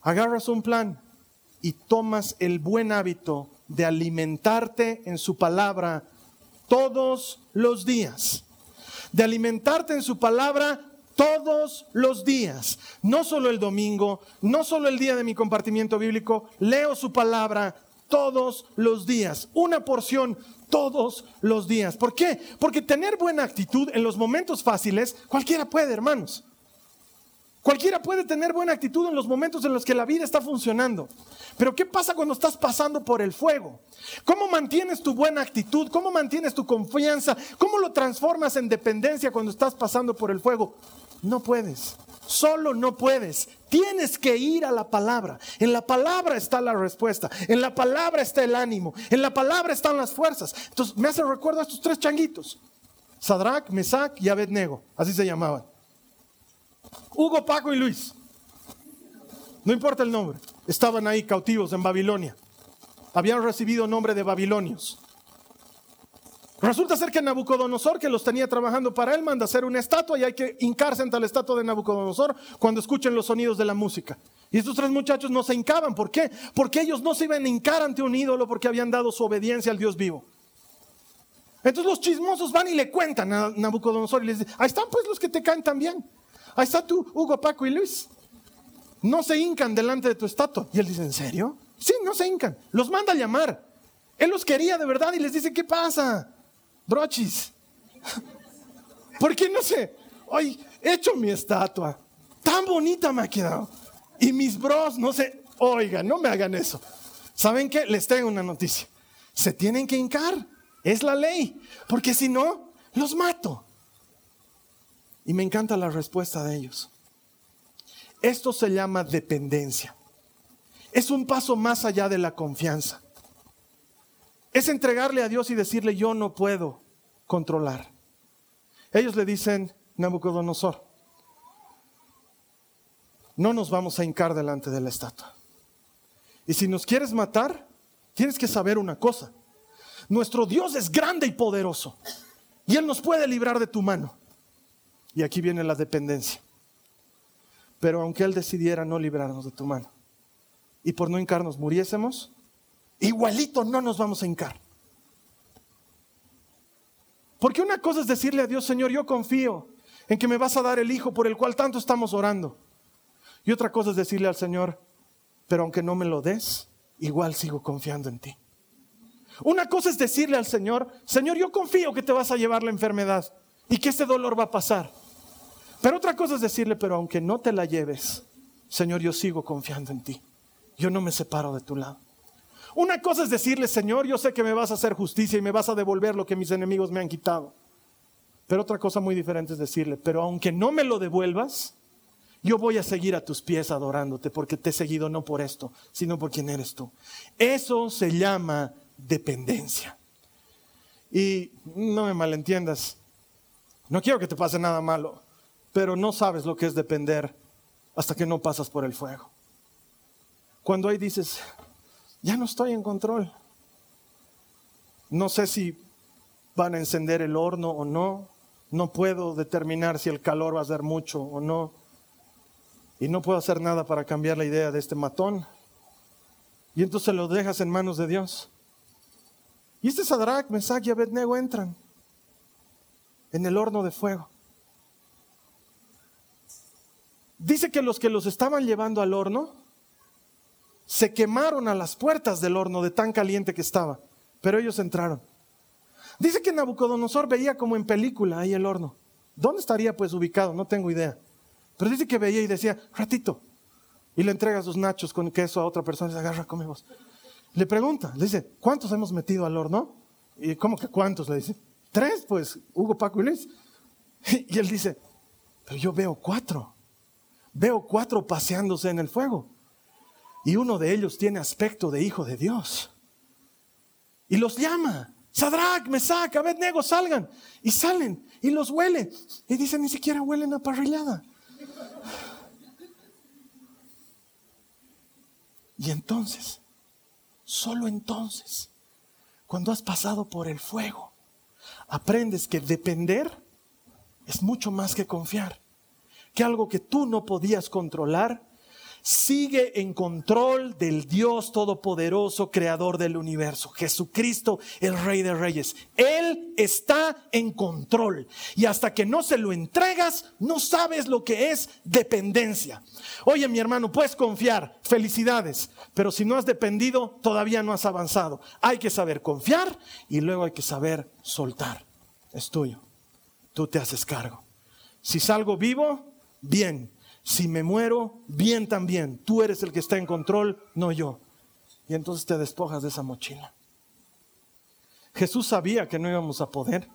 Agarras un plan y tomas el buen hábito de alimentarte en su palabra todos los días. De alimentarte en su palabra todos los días. No solo el domingo, no solo el día de mi compartimiento bíblico, leo su palabra todos los días. Una porción todos los días. ¿Por qué? Porque tener buena actitud en los momentos fáciles, cualquiera puede, hermanos. Cualquiera puede tener buena actitud en los momentos en los que la vida está funcionando. Pero ¿qué pasa cuando estás pasando por el fuego? ¿Cómo mantienes tu buena actitud? ¿Cómo mantienes tu confianza? ¿Cómo lo transformas en dependencia cuando estás pasando por el fuego? No puedes. Solo no puedes. Tienes que ir a la palabra. En la palabra está la respuesta. En la palabra está el ánimo. En la palabra están las fuerzas. Entonces me hace recuerdo a estos tres changuitos. Sadrach, Mesach y Abednego. Así se llamaban. Hugo, Paco y Luis. No importa el nombre. Estaban ahí cautivos en Babilonia. Habían recibido nombre de babilonios. Resulta ser que Nabucodonosor, que los tenía trabajando para él, manda hacer una estatua y hay que hincarse ante la estatua de Nabucodonosor cuando escuchen los sonidos de la música. Y estos tres muchachos no se hincaban. ¿Por qué? Porque ellos no se iban a hincar ante un ídolo porque habían dado su obediencia al Dios vivo. Entonces los chismosos van y le cuentan a Nabucodonosor y les dicen, ahí están pues los que te caen también. Ahí está tú, Hugo, Paco y Luis. No se hincan delante de tu estatua. Y él dice, ¿en serio? Sí, no se hincan. Los manda a llamar. Él los quería de verdad y les dice, ¿qué pasa? Brochis. ¿Por qué no sé? Hoy he hecho mi estatua. Tan bonita me ha quedado. Y mis bros, no sé, oigan, no me hagan eso. ¿Saben qué? Les tengo una noticia. Se tienen que hincar. Es la ley. Porque si no, los mato. Y me encanta la respuesta de ellos. Esto se llama dependencia. Es un paso más allá de la confianza. Es entregarle a Dios y decirle, yo no puedo controlar. Ellos le dicen, Nabucodonosor, no nos vamos a hincar delante de la estatua. Y si nos quieres matar, tienes que saber una cosa. Nuestro Dios es grande y poderoso. Y Él nos puede librar de tu mano. Y aquí viene la dependencia. Pero aunque Él decidiera no librarnos de tu mano y por no hincarnos muriésemos, igualito no nos vamos a hincar. Porque una cosa es decirle a Dios, Señor, yo confío en que me vas a dar el Hijo por el cual tanto estamos orando. Y otra cosa es decirle al Señor, pero aunque no me lo des, igual sigo confiando en ti. Una cosa es decirle al Señor, Señor, yo confío que te vas a llevar la enfermedad y que este dolor va a pasar. Pero otra cosa es decirle, pero aunque no te la lleves, Señor, yo sigo confiando en ti. Yo no me separo de tu lado. Una cosa es decirle, Señor, yo sé que me vas a hacer justicia y me vas a devolver lo que mis enemigos me han quitado. Pero otra cosa muy diferente es decirle, pero aunque no me lo devuelvas, yo voy a seguir a tus pies adorándote porque te he seguido no por esto, sino por quien eres tú. Eso se llama dependencia. Y no me malentiendas, no quiero que te pase nada malo pero no sabes lo que es depender hasta que no pasas por el fuego. Cuando ahí dices, ya no estoy en control, no sé si van a encender el horno o no, no puedo determinar si el calor va a ser mucho o no, y no puedo hacer nada para cambiar la idea de este matón. Y entonces lo dejas en manos de Dios. Y este Sadrach, Mesach y Abednego entran en el horno de fuego. Dice que los que los estaban llevando al horno se quemaron a las puertas del horno de tan caliente que estaba, pero ellos entraron. Dice que Nabucodonosor veía como en película ahí el horno. ¿Dónde estaría pues ubicado? No tengo idea. Pero dice que veía y decía, ratito. Y le entrega sus nachos con queso a otra persona y se agarra, comemos. Le pregunta, le dice, ¿cuántos hemos metido al horno? Y ¿cómo que cuántos? Le dice, tres, pues, Hugo, Paco y Luis. Y él dice, pero yo veo cuatro veo cuatro paseándose en el fuego. Y uno de ellos tiene aspecto de hijo de Dios. Y los llama. Sadrach, Mesach, Abednego, salgan. Y salen y los huele. Y dicen, ni siquiera huelen a parrillada. Y entonces, solo entonces, cuando has pasado por el fuego, aprendes que depender es mucho más que confiar que algo que tú no podías controlar, sigue en control del Dios Todopoderoso, Creador del universo, Jesucristo, el Rey de Reyes. Él está en control. Y hasta que no se lo entregas, no sabes lo que es dependencia. Oye, mi hermano, puedes confiar, felicidades, pero si no has dependido, todavía no has avanzado. Hay que saber confiar y luego hay que saber soltar. Es tuyo. Tú te haces cargo. Si salgo vivo, bien. Si me muero, bien también. Tú eres el que está en control, no yo. Y entonces te despojas de esa mochila. Jesús sabía que no íbamos a poder.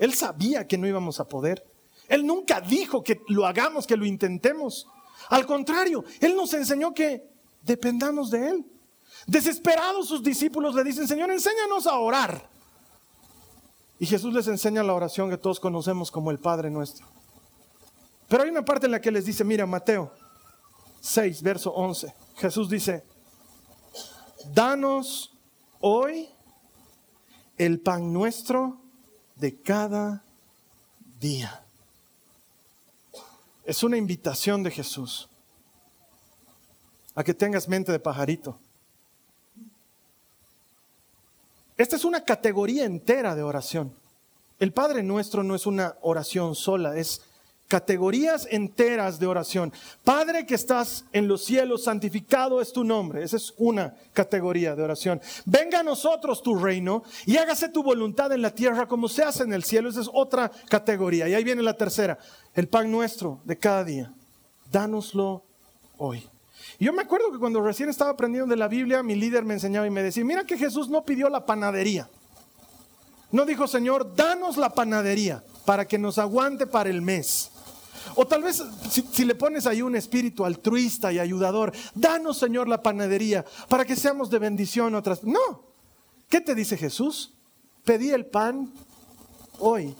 Él sabía que no íbamos a poder. Él nunca dijo que lo hagamos, que lo intentemos. Al contrario, Él nos enseñó que dependamos de Él. Desesperados sus discípulos le dicen, Señor, enséñanos a orar. Y Jesús les enseña la oración que todos conocemos como el Padre nuestro. Pero hay una parte en la que les dice, mira, Mateo 6, verso 11. Jesús dice, danos hoy el pan nuestro de cada día. Es una invitación de Jesús a que tengas mente de pajarito. Esta es una categoría entera de oración. El Padre nuestro no es una oración sola, es categorías enteras de oración. Padre que estás en los cielos, santificado es tu nombre. Esa es una categoría de oración. Venga a nosotros tu reino y hágase tu voluntad en la tierra como se hace en el cielo. Esa es otra categoría. Y ahí viene la tercera, el pan nuestro de cada día. Dánoslo hoy. Yo me acuerdo que cuando recién estaba aprendiendo de la Biblia, mi líder me enseñaba y me decía, mira que Jesús no pidió la panadería. No dijo, Señor, danos la panadería para que nos aguante para el mes. O tal vez si, le pones ahí un espíritu altruista y ayudador, danos Señor la panadería para que seamos de bendición otras. No. ¿Qué te dice Jesús? Pedí el pan hoy,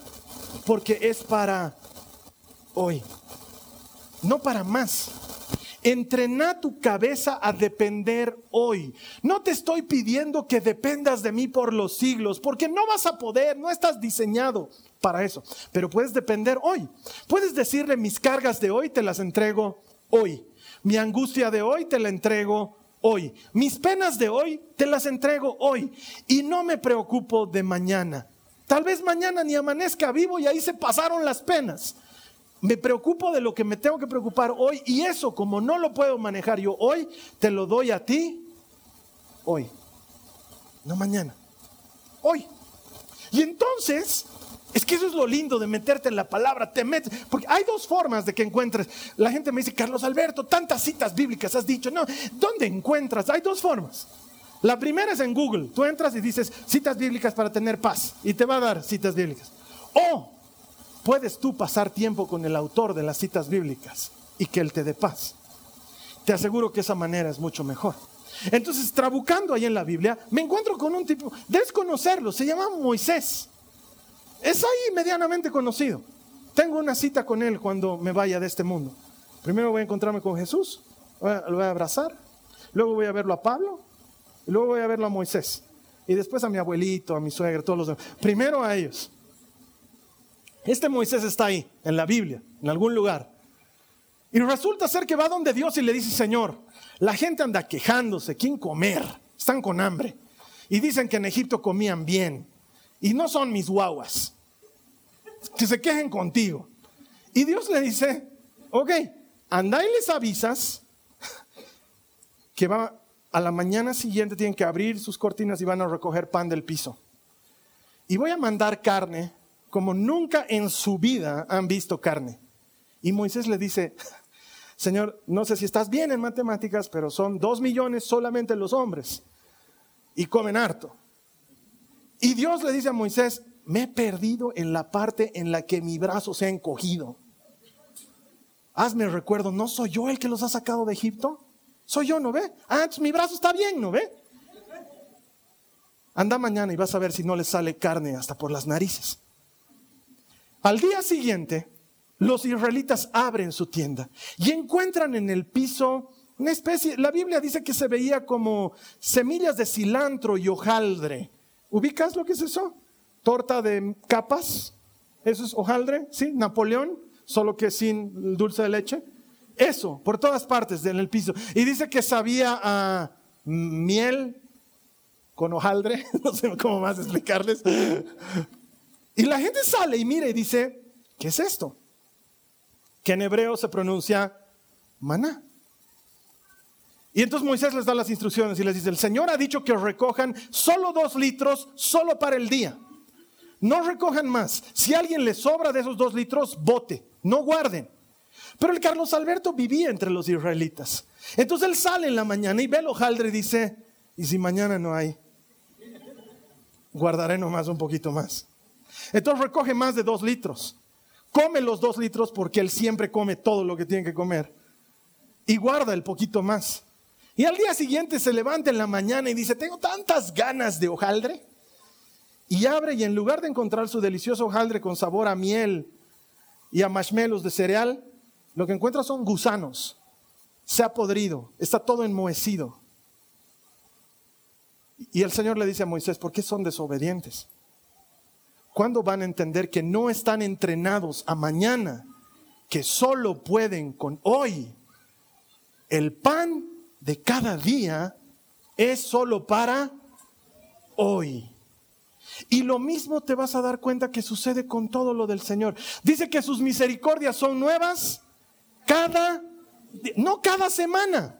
porque es para hoy, no para más. Entrena tu cabeza a depender hoy. No te estoy pidiendo que dependas de mí por los siglos, porque no vas a poder, no estás diseñado para eso. Pero puedes depender hoy. Puedes decirle, mis cargas de hoy te las entrego hoy. Mi angustia de hoy te la entrego hoy. Mis penas de hoy te las entrego hoy. Y no me preocupo de mañana. Tal vez mañana ni amanezca vivo y ahí se pasaron las penas. Me preocupo de lo que me tengo que preocupar hoy y eso como no lo puedo manejar yo hoy, te lo doy a ti hoy. No mañana. Hoy. Y entonces es que eso es lo lindo de meterte en la palabra, te metes, porque hay dos formas de que encuentres. La gente me dice, Carlos Alberto, tantas citas bíblicas has dicho. No, ¿dónde encuentras? Hay dos formas. La primera es en Google. Tú entras y dices citas bíblicas para tener paz y te va a dar citas bíblicas. O puedes tú pasar tiempo con el autor de las citas bíblicas y que él te dé paz. Te aseguro que esa manera es mucho mejor. Entonces, trabucando ahí en la Biblia, me encuentro con un tipo, desconocerlo, se llama Moisés. Es ahí medianamente conocido. Tengo una cita con él cuando me vaya de este mundo. Primero voy a encontrarme con Jesús, lo voy a abrazar, luego voy a verlo a Pablo, y luego voy a verlo a Moisés, y después a mi abuelito, a mi suegra, todos los demás. Primero a ellos. Este Moisés está ahí, en la Biblia, en algún lugar. Y resulta ser que va donde Dios y le dice, Señor, la gente anda quejándose, ¿quién comer? Están con hambre. Y dicen que en Egipto comían bien. Y no son mis guaguas. Que se quejen contigo. Y Dios le dice, ok, anda y les avisas que va a la mañana siguiente tienen que abrir sus cortinas y van a recoger pan del piso. Y voy a mandar carne como nunca en su vida han visto carne. Y Moisés le dice, Señor, no sé si estás bien en matemáticas, pero son dos millones solamente los hombres. Y comen harto. Y Dios le dice a Moisés, me he perdido en la parte en la que mi brazo se ha encogido. Hazme recuerdo, ¿no soy yo el que los ha sacado de Egipto? Soy yo, ¿no ve? Ah, mi brazo está bien, ¿no ve? Anda mañana y vas a ver si no le sale carne hasta por las narices. Al día siguiente, los israelitas abren su tienda y encuentran en el piso una especie, la Biblia dice que se veía como semillas de cilantro y hojaldre ¿Ubicas lo que es eso? Torta de capas. Eso es hojaldre, ¿sí? Napoleón, solo que sin dulce de leche. Eso, por todas partes en el piso. Y dice que sabía a miel con hojaldre. No sé cómo más explicarles. Y la gente sale y mira y dice, ¿qué es esto? Que en hebreo se pronuncia maná. Y entonces Moisés les da las instrucciones y les dice, el Señor ha dicho que recojan solo dos litros, solo para el día. No recojan más. Si alguien le sobra de esos dos litros, bote, no guarden. Pero el Carlos Alberto vivía entre los israelitas. Entonces él sale en la mañana y ve el hojaldre y dice, ¿y si mañana no hay? Guardaré nomás un poquito más. Entonces recoge más de dos litros. Come los dos litros porque él siempre come todo lo que tiene que comer. Y guarda el poquito más. Y al día siguiente se levanta en la mañana y dice, tengo tantas ganas de hojaldre. Y abre y en lugar de encontrar su delicioso hojaldre con sabor a miel y a marshmallows de cereal, lo que encuentra son gusanos. Se ha podrido, está todo enmohecido. Y el Señor le dice a Moisés, ¿por qué son desobedientes? ¿Cuándo van a entender que no están entrenados a mañana, que solo pueden con hoy? El pan de cada día es solo para hoy. Y lo mismo te vas a dar cuenta que sucede con todo lo del Señor. Dice que sus misericordias son nuevas cada, no cada semana.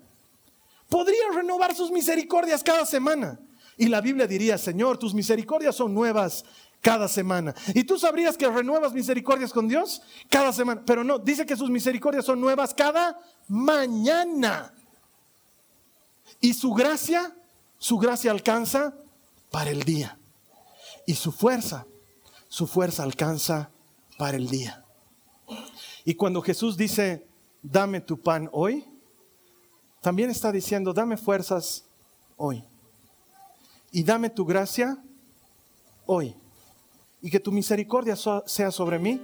Podría renovar sus misericordias cada semana. Y la Biblia diría, Señor, tus misericordias son nuevas cada semana. ¿Y tú sabrías que renuevas misericordias con Dios? Cada semana. Pero no, dice que sus misericordias son nuevas cada mañana. Y su gracia, su gracia alcanza para el día. Y su fuerza, su fuerza alcanza para el día. Y cuando Jesús dice, dame tu pan hoy, también está diciendo, dame fuerzas hoy. Y dame tu gracia hoy. Y que tu misericordia sea sobre mí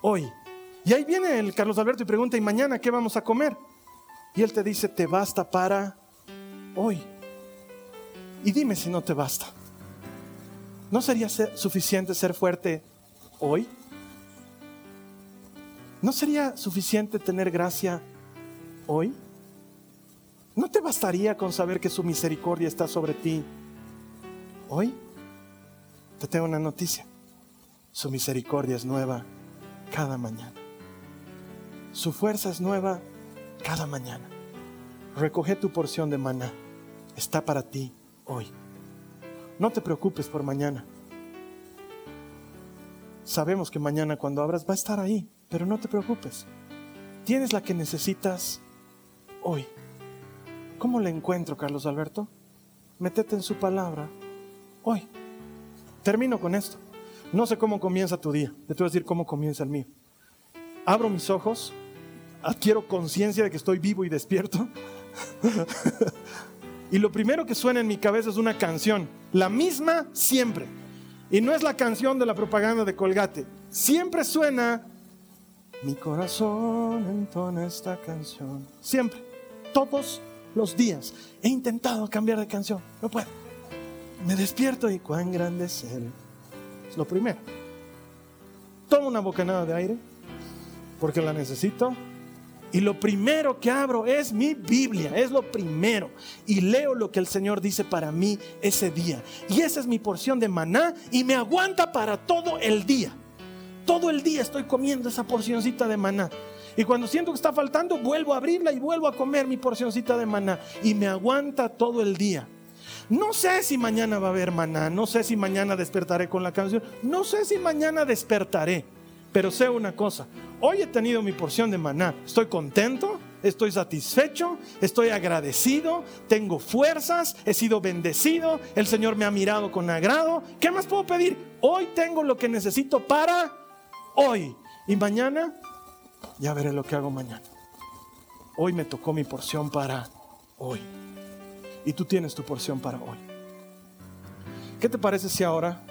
hoy. Y ahí viene el Carlos Alberto y pregunta, ¿y mañana qué vamos a comer? Y él te dice, te basta para hoy. Y dime si no te basta. ¿No sería suficiente ser fuerte hoy? ¿No sería suficiente tener gracia hoy? ¿No te bastaría con saber que su misericordia está sobre ti hoy? Te tengo una noticia. Su misericordia es nueva cada mañana. Su fuerza es nueva cada mañana. Recoge tu porción de maná. Está para ti hoy. No te preocupes por mañana. Sabemos que mañana cuando abras va a estar ahí, pero no te preocupes. Tienes la que necesitas hoy. ¿Cómo la encuentro, Carlos Alberto? Métete en su palabra hoy. Termino con esto. No sé cómo comienza tu día. Te voy a decir cómo comienza el mío. Abro mis ojos, adquiero conciencia de que estoy vivo y despierto. y lo primero que suena en mi cabeza es una canción, la misma siempre. Y no es la canción de la propaganda de Colgate. Siempre suena, mi corazón entona esta canción. Siempre, todos los días. He intentado cambiar de canción, no puedo. Me despierto y cuán grande es Él. Es lo primero. Tomo una bocanada de aire porque la necesito y lo primero que abro es mi Biblia, es lo primero. Y leo lo que el Señor dice para mí ese día. Y esa es mi porción de maná y me aguanta para todo el día. Todo el día estoy comiendo esa porcioncita de maná. Y cuando siento que está faltando, vuelvo a abrirla y vuelvo a comer mi porcioncita de maná. Y me aguanta todo el día. No sé si mañana va a haber maná, no sé si mañana despertaré con la canción, no sé si mañana despertaré. Pero sé una cosa, hoy he tenido mi porción de maná. Estoy contento, estoy satisfecho, estoy agradecido, tengo fuerzas, he sido bendecido, el Señor me ha mirado con agrado. ¿Qué más puedo pedir? Hoy tengo lo que necesito para hoy. Y mañana, ya veré lo que hago mañana. Hoy me tocó mi porción para hoy. Y tú tienes tu porción para hoy. ¿Qué te parece si ahora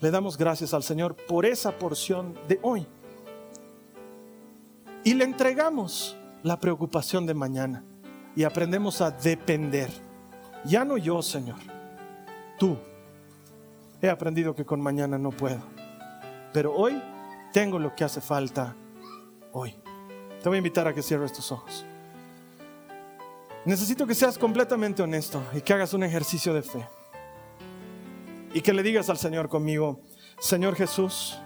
le damos gracias al Señor por esa porción de hoy. Y le entregamos la preocupación de mañana y aprendemos a depender. Ya no yo, Señor, tú. He aprendido que con mañana no puedo, pero hoy tengo lo que hace falta hoy. Te voy a invitar a que cierres tus ojos. Necesito que seas completamente honesto y que hagas un ejercicio de fe y que le digas al Señor conmigo, Señor Jesús,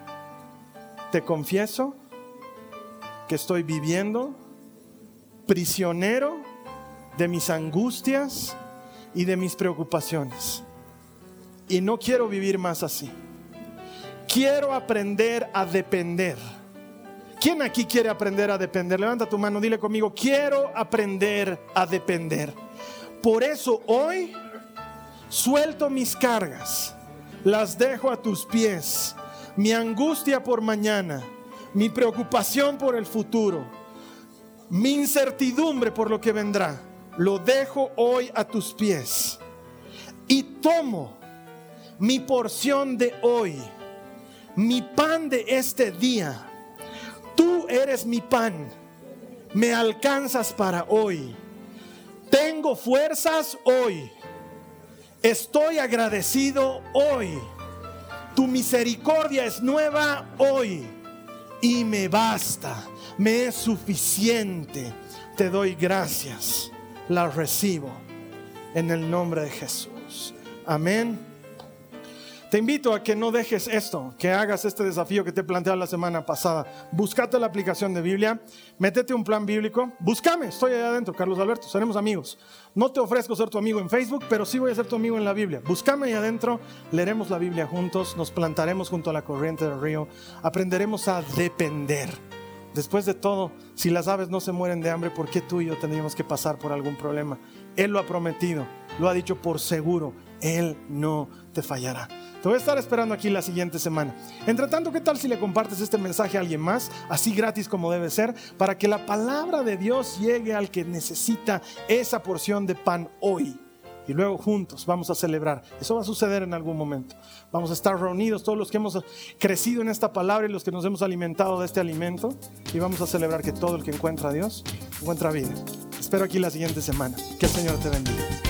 te confieso que estoy viviendo prisionero de mis angustias y de mis preocupaciones. Y no quiero vivir más así. Quiero aprender a depender. ¿Quién aquí quiere aprender a depender? Levanta tu mano, dile conmigo, quiero aprender a depender. Por eso hoy suelto mis cargas, las dejo a tus pies, mi angustia por mañana, mi preocupación por el futuro, mi incertidumbre por lo que vendrá, lo dejo hoy a tus pies y tomo mi porción de hoy, mi pan de este día. Tú eres mi pan, me alcanzas para hoy. Tengo fuerzas hoy Estoy agradecido hoy. Tu misericordia es nueva hoy y me basta, me es suficiente. Te doy gracias, la recibo en el nombre de Jesús. Amén. Te invito a que no dejes esto, que hagas este desafío que te planteé la semana pasada. Búscate la aplicación de Biblia, métete un plan bíblico, búscame, estoy allá adentro, Carlos Alberto, seremos amigos. No te ofrezco ser tu amigo en Facebook, pero sí voy a ser tu amigo en la Biblia. Búscame ahí adentro, leeremos la Biblia juntos, nos plantaremos junto a la corriente del río, aprenderemos a depender. Después de todo, si las aves no se mueren de hambre, ¿por qué tú y yo tendríamos que pasar por algún problema? Él lo ha prometido, lo ha dicho por seguro, Él no te fallará. Te voy a estar esperando aquí la siguiente semana. Entre tanto, ¿qué tal si le compartes este mensaje a alguien más, así gratis como debe ser, para que la palabra de Dios llegue al que necesita esa porción de pan hoy? Y luego juntos vamos a celebrar. Eso va a suceder en algún momento. Vamos a estar reunidos todos los que hemos crecido en esta palabra y los que nos hemos alimentado de este alimento. Y vamos a celebrar que todo el que encuentra a Dios encuentra vida. Espero aquí la siguiente semana. Que el Señor te bendiga.